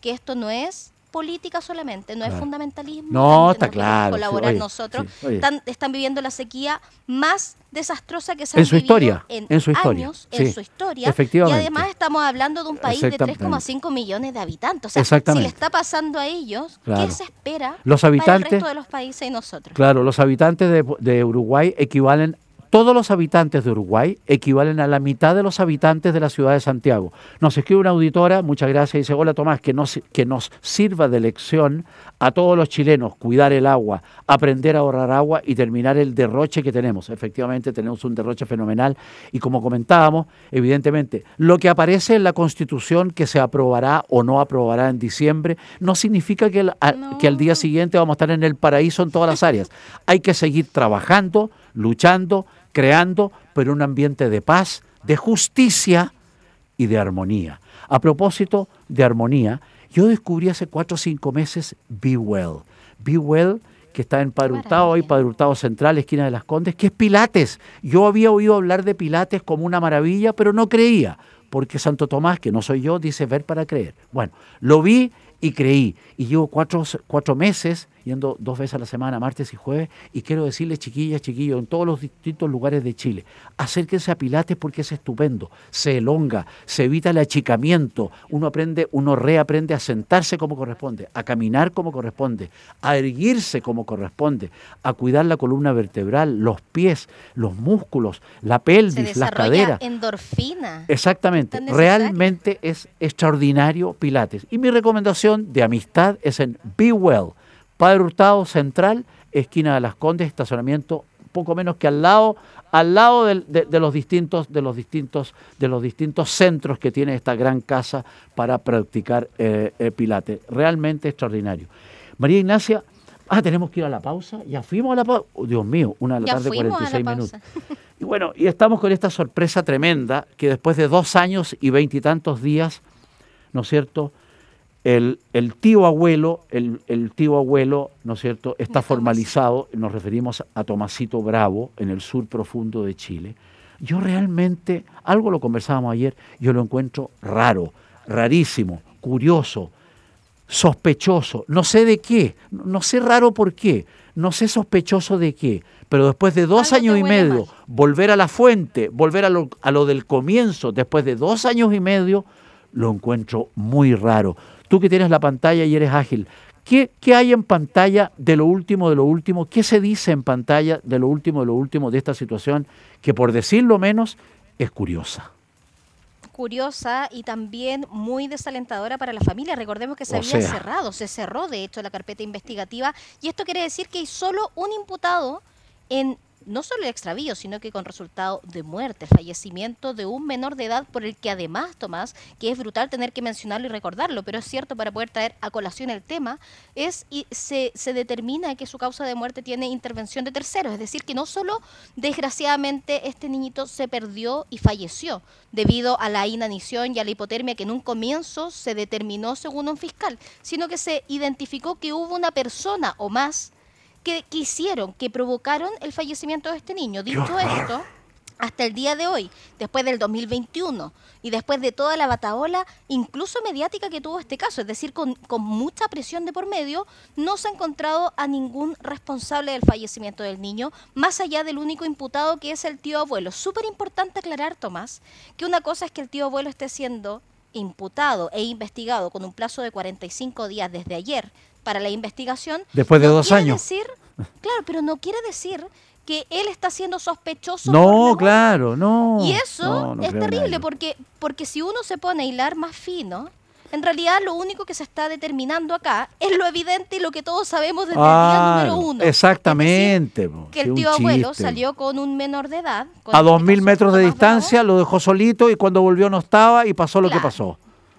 que esto no es política solamente, no es Claro. fundamentalismo. No, está claro, sí, Colaborar oye, nosotros. sí. Están, están viviendo la sequía más desastrosa que se En ha su vivido historia, en, en su historia, años, en su historia. efectivamente. Y además estamos hablando de un país de Exactamente. 3,5 millones de habitantes. O sea, si Exactamente. le está pasando a ellos, Claro. ¿qué se espera Los para el habitantes- resto de los países y nosotros? Claro, los habitantes de, de Uruguay equivalen, todos los habitantes de Uruguay equivalen a la mitad de los habitantes de la ciudad de Santiago. Nos escribe una auditora, muchas gracias, dice, hola Tomás, que nos, que nos sirva de lección a todos los chilenos, cuidar el agua, aprender a ahorrar agua y terminar el derroche que tenemos. Efectivamente, tenemos un derroche fenomenal y como comentábamos, evidentemente, lo que aparece en la Constitución que se aprobará o no aprobará en diciembre, no significa que, el- a- No. que al día siguiente vamos a estar en el paraíso en todas las áreas. Hay que seguir trabajando, luchando, creando, pero un ambiente de paz, de justicia y de armonía. A propósito de armonía, yo descubrí hace cuatro o cinco meses Be Well. Be Well, que está en maravilla. Padre Hurtado Central, esquina de las Condes, que es Pilates. Yo había oído hablar de Pilates como una maravilla, pero no creía, porque Santo Tomás, que no soy yo, dice ver para creer. Bueno, lo vi y creí. Y llevo cuatro, cuatro meses yendo dos veces a la semana, martes y jueves, y quiero decirles, chiquillas, chiquillos, en todos los distintos lugares de Chile, acérquense a Pilates porque es estupendo, se elonga, se evita el achicamiento, uno aprende, uno reaprende a sentarse como corresponde, a caminar como corresponde, a erguirse como corresponde, a cuidar la columna vertebral, los pies, los músculos, la Se pelvis, las caderas. endorfina. Exactamente, realmente es extraordinario Pilates. Y mi recomendación de amistad es en Be Well, Padre Hurtado Central, esquina de las Condes, estacionamiento poco menos que al lado, al lado de, de los distintos, de los distintos, de los distintos centros que tiene esta gran casa para practicar eh, eh, Pilates. Realmente extraordinario. María Ignacia, ah, tenemos que ir a la pausa. Ya fuimos a la pausa. Oh, Dios mío, una de la Ya tarde, fuimos a la 46 minutos. Y bueno, y estamos con esta sorpresa tremenda que después de dos años y veintitantos días, ¿no es cierto? El, el tío abuelo, el, el tío abuelo, ¿no es cierto?, está formalizado, nos referimos a Tomasito Bravo, en el sur profundo de Chile. Yo realmente, algo lo conversábamos ayer, yo lo encuentro raro, rarísimo, curioso, sospechoso, no sé de qué, no sé raro por qué, no sé sospechoso de qué, pero después de dos Algo años y medio, mal. volver a la fuente, volver a lo, a lo del comienzo, después de dos años y medio, lo encuentro muy raro. Tú que tienes la pantalla y eres ágil, ¿qué, qué hay en pantalla de lo último de lo último? ¿Qué se dice en pantalla de lo último de lo último de esta situación que por decirlo menos es curiosa? curiosa y también muy desalentadora para la familia. Recordemos que se O había sea. cerrado, se cerró de hecho la carpeta investigativa y esto quiere decir que hay solo un imputado en no solo el extravío, sino que con resultado de muerte, fallecimiento de un menor de edad por el que además, Tomás, que es brutal tener que mencionarlo y recordarlo, pero es cierto para poder traer a colación el tema, es y se, se determina que su causa de muerte tiene intervención de terceros, es decir, que no solo desgraciadamente este niñito se perdió y falleció debido a la inanición y a la hipotermia que en un comienzo se determinó según un fiscal, sino que se identificó que hubo una persona o más que, que hicieron, que provocaron el fallecimiento de este niño. Dicho esto, hasta el día de hoy, después del 2021 y después de toda la bataola, incluso mediática que tuvo este caso, es decir, con, con, mucha presión de por medio, no se ha encontrado a ningún responsable del fallecimiento del niño, más allá del único imputado que es el tío abuelo. Súper importante aclarar, Tomás, que una cosa es que el tío abuelo esté siendo imputado e investigado con un plazo de 45 días desde ayer para la investigación. Después de no dos años. Decir, claro, pero no quiere decir que él está siendo sospechoso. No, claro, no. Y eso no, no es terrible porque, porque si uno se pone a hilar más fino, en realidad lo único que se está determinando acá es lo evidente y lo que todos sabemos desde el día Ah, número uno. Exactamente. decir, que el tío abuelo salió con un menor de edad. a dos mil metros de distancia, lo dejó solito y cuando volvió no estaba y pasó lo que pasó.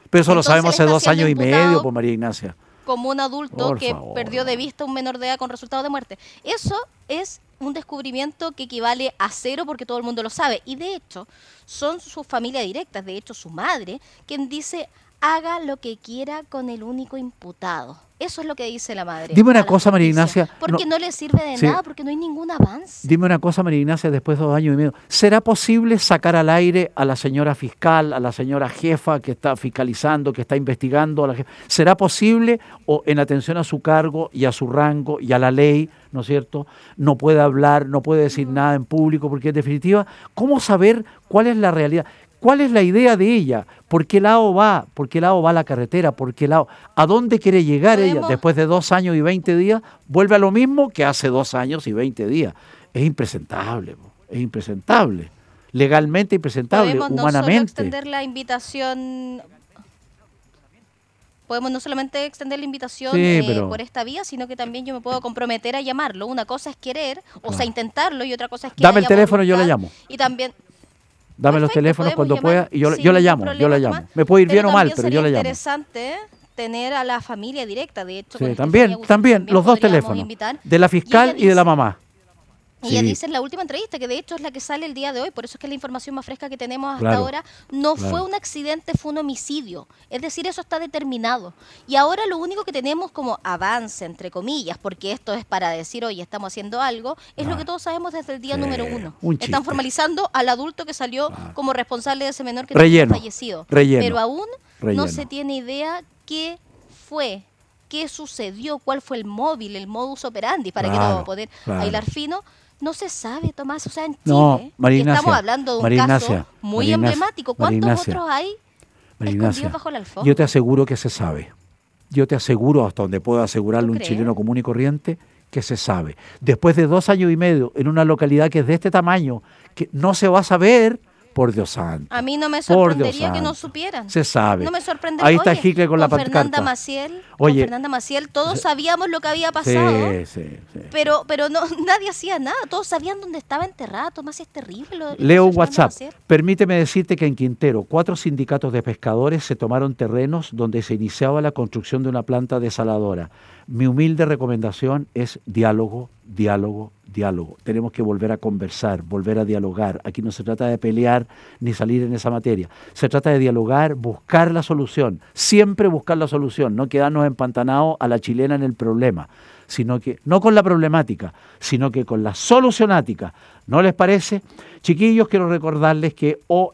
Pero eso lo sabemos hace dos años y medio, por María Ignacia. Como un adulto Por que favor. perdió de vista un menor de edad con resultado de muerte. Eso es un descubrimiento que equivale a cero porque todo el mundo lo sabe. Y de hecho, son su familia directa, de hecho su madre, quien dice haga lo que quiera con el único imputado. Eso es lo que dice la madre. Dime una cosa, María. Ignacia, Porque no- no, le sirve de Sí. nada, porque no hay ningún avance. Dime una cosa, María Ignacia, después de dos años y medio. ¿Será posible sacar al aire a la señora fiscal, a la señora jefa que está fiscalizando, que está investigando? A la jefa? ¿Será posible o en atención a su cargo y a su rango y a la ley, ¿no es cierto? No puede hablar, no puede decir nada en público, porque en definitiva, ¿cómo saber cuál es la realidad? ¿Cuál es la idea de ella? ¿Por qué lado va? ¿Por qué lado va la carretera? ¿Por qué lado? ¿A dónde quiere llegar ella? Después de dos años y 20 días, vuelve a lo mismo que hace dos años y 20 días. Es impresentable, es impresentable. Legalmente impresentable, Podemos no humanamente. extender la invitación. Podemos no solamente extender la invitación Sí, eh, pero- por esta vía, sino que también yo me puedo comprometer a llamarlo. Una cosa es querer, o sea, intentarlo, y otra cosa es que Dame el teléfono y yo la voluntad. llamo. Y también. Dame los Perfecto, teléfonos podemos cuando llamar pueda y yo, yo la llamo, yo la llamo. Me puede ir bien o mal, pero yo la llamo. interesante tener a la familia directa, de hecho. Sí, también, también, los dos teléfonos, invitar. de la fiscal ella y de la mamá. Ella Sí. dice en la última entrevista, que de hecho es la que sale el día de hoy, por eso es que es la información más fresca que tenemos hasta Claro, ahora, no claro. fue un accidente, fue un homicidio. Es decir, eso está determinado. Y ahora lo único que tenemos como avance, entre comillas, porque esto es para decir, oye, estamos haciendo algo, es lo que todos sabemos desde el día Ah. Número uno. un Están formalizando al adulto que salió como responsable de ese menor que Relleno, fallecido. relleno, Pero aún relleno. no se tiene idea qué fue. ¿Qué sucedió? ¿Cuál fue el móvil, el modus operandi? ¿Para que no vamos a poder hilar fino? No se sabe, Tomás. O sea, en Chile, No, estamos hablando de un caso muy emblemático. ¿Cuántos otros hay escondidos bajo la alfombra? yo te aseguro que se sabe. Yo te aseguro, hasta donde puedo asegurarle ¿Tú un crees? chileno común y corriente, que se sabe. Después de dos años y medio en una localidad que es de este tamaño, que no se va a saber, por Dios santo. A mí no me sorprendería que no supieran. Se sabe. No me sorprendería. Ahí está Oye, Hicle con la Fernanda. Maciel, Oye, con Fernanda Maciel, todos sabíamos lo que había Sí, pasado. sí, sí. Pero, pero no, nadie hacía nada, todos sabían dónde estaba enterrada. Tomás, es terrible. Lo, lo Leo Fernanda WhatsApp. Maciel. Permíteme decirte que en Quintero, cuatro sindicatos de pescadores se tomaron terrenos donde se iniciaba la construcción de una planta desaladora. Mi humilde recomendación es diálogo, diálogo, diálogo. Tenemos que volver a conversar, volver a dialogar. Aquí no se trata de pelear ni salir en esa materia. Se trata de dialogar, buscar la solución. Siempre buscar la solución, no quedarnos empantanados a la chilena en el problema sino que no con la problemática, sino que con la solucionática. ¿No les parece? Chiquillos, quiero recordarles que ON,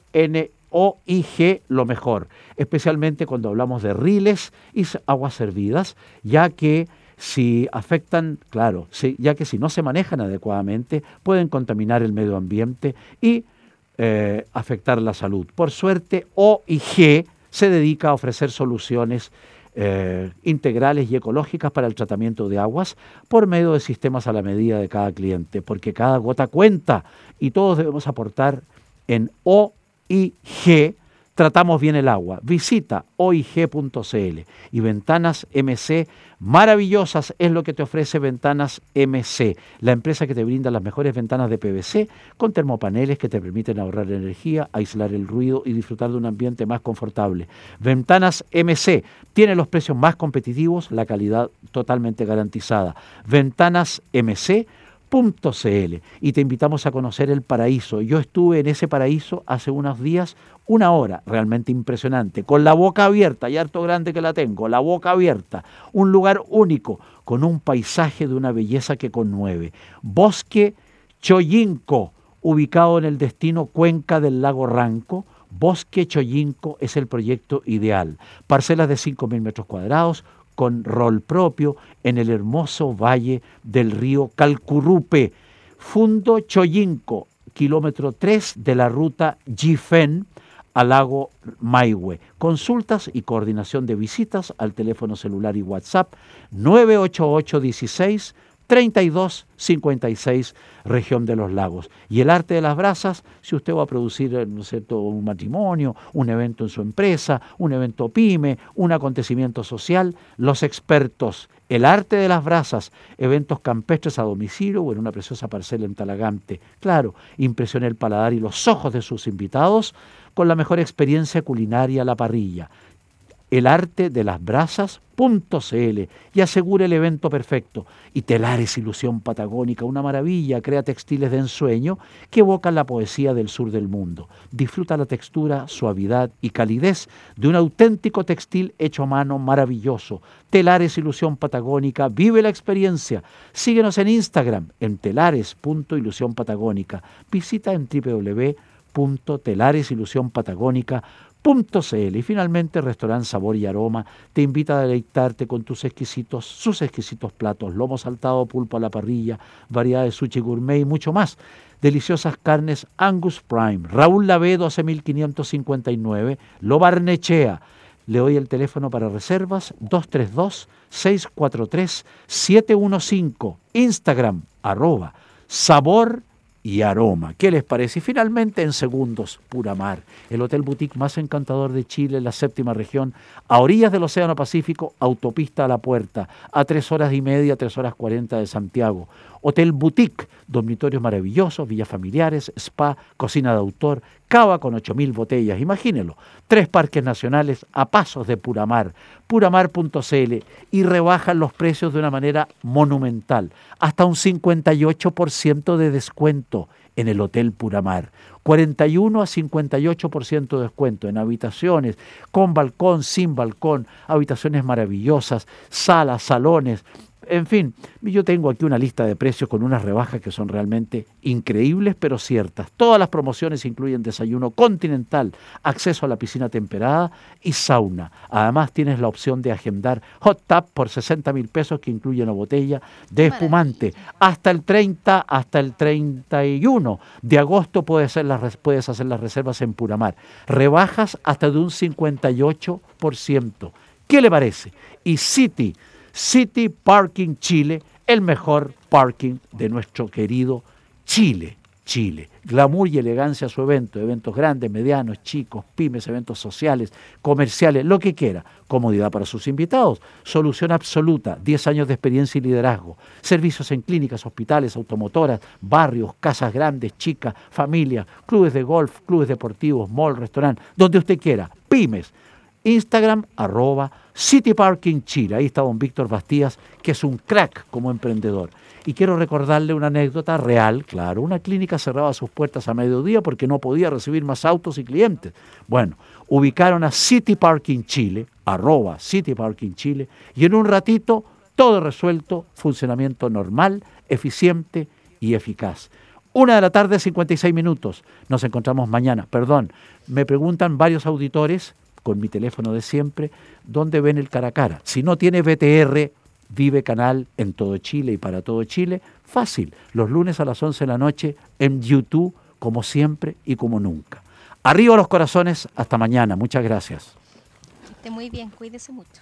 OIG lo mejor, especialmente cuando hablamos de riles y aguas servidas, ya que si afectan, claro, si- ya que si no se manejan adecuadamente, pueden contaminar el medio ambiente y eh, afectar la salud. Por suerte, OIG se dedica a ofrecer soluciones eh, integrales y ecológicas para el tratamiento de aguas por medio de sistemas a la medida de cada cliente, porque cada gota cuenta y todos debemos aportar en OIG. Tratamos bien el agua. Visita oig.cl y Ventanas MC maravillosas es lo que te ofrece Ventanas MC, la empresa que te brinda las mejores ventanas de PVC con termopaneles que te permiten ahorrar energía, aislar el ruido y disfrutar de un ambiente más confortable. Ventanas MC tiene los precios más competitivos, la calidad totalmente garantizada. Ventanasmc.cl y te invitamos a conocer el paraíso. Yo estuve en ese paraíso hace unos días, una hora, realmente impresionante, con la boca abierta, y harto grande que la tengo, la boca abierta, un lugar único, con un paisaje de una belleza que conmueve. Bosque Choyinco, ubicado en el destino Cuenca del lago Ranco, Bosque Choyinco es el proyecto ideal. Parcelas de 5.000 metros cuadrados, con rol propio en el hermoso valle del río Calcurupe. Fundo Choyinco, kilómetro 3 de la ruta Jifen al lago Maihue. Consultas y coordinación de visitas al teléfono celular y WhatsApp 988 16 3256, región de los lagos. Y el arte de las brasas, si usted va a producir eh, ¿no sé, un matrimonio, un evento en su empresa, un evento pyme, un acontecimiento social, los expertos, el arte de las brasas, eventos campestres a domicilio o en una preciosa parcela en Talagante. Claro, impresione el paladar y los ojos de sus invitados con la mejor experiencia culinaria a la parrilla el arte de las brasas.cl y asegure el evento perfecto. Y Telares Ilusión Patagónica, una maravilla, crea textiles de ensueño que evocan la poesía del sur del mundo. Disfruta la textura, suavidad y calidez de un auténtico textil hecho a mano maravilloso. Telares Ilusión Patagónica, vive la experiencia. Síguenos en Instagram en telares.ilusión Visita en www.telaresilusionpatagónica.com .cl. Y finalmente, Restaurante Sabor y Aroma te invita a deleitarte con tus exquisitos, sus exquisitos platos, lomo saltado, pulpo a la parrilla, variedades de sushi gourmet y mucho más. Deliciosas carnes Angus Prime, Raúl Lavé 12559, Lo Barnechea. Le doy el teléfono para reservas 232-643-715. Instagram, arroba, sabor y aroma. ¿Qué les parece? Y finalmente, en segundos, Pura Mar, el hotel boutique más encantador de Chile, la séptima región, a orillas del Océano Pacífico, autopista a la puerta, a tres horas y media, tres horas cuarenta de Santiago. Hotel Boutique, dormitorios maravillosos, villas familiares, spa, cocina de autor, cava con 8.000 botellas, imagínelo. Tres parques nacionales a pasos de Puramar, puramar.cl y rebajan los precios de una manera monumental, hasta un 58% de descuento en el Hotel Puramar. 41 a 58% de descuento en habitaciones, con balcón, sin balcón, habitaciones maravillosas, salas, salones, en fin, yo tengo aquí una lista de precios con unas rebajas que son realmente increíbles pero ciertas. Todas las promociones incluyen desayuno continental, acceso a la piscina temperada y sauna. Además tienes la opción de agendar hot tub por 60 mil pesos que incluye una botella de espumante. Hasta el 30, hasta el 31 de agosto puedes hacer las, puedes hacer las reservas en Puramar. Rebajas hasta de un 58%. ¿Qué le parece? Y City City Parking Chile, el mejor parking de nuestro querido Chile. Chile. Glamour y elegancia a su evento, eventos grandes, medianos, chicos, pymes, eventos sociales, comerciales, lo que quiera. Comodidad para sus invitados, solución absoluta, 10 años de experiencia y liderazgo, servicios en clínicas, hospitales, automotoras, barrios, casas grandes, chicas, familias, clubes de golf, clubes deportivos, mall, restaurant, donde usted quiera, pymes. Instagram, arroba City Parking Chile. Ahí está don Víctor Bastías, que es un crack como emprendedor. Y quiero recordarle una anécdota real, claro. Una clínica cerraba sus puertas a mediodía porque no podía recibir más autos y clientes. Bueno, ubicaron a City Parking Chile, arroba City Parking Chile, y en un ratito todo resuelto, funcionamiento normal, eficiente y eficaz. Una de la tarde, 56 minutos. Nos encontramos mañana. Perdón, me preguntan varios auditores con mi teléfono de siempre, donde ven el cara a cara. Si no tiene BTR, Vive Canal en todo Chile y para todo Chile, fácil, los lunes a las 11 de la noche en YouTube, como siempre y como nunca. Arriba los corazones, hasta mañana, muchas gracias. esté muy bien, cuídese mucho.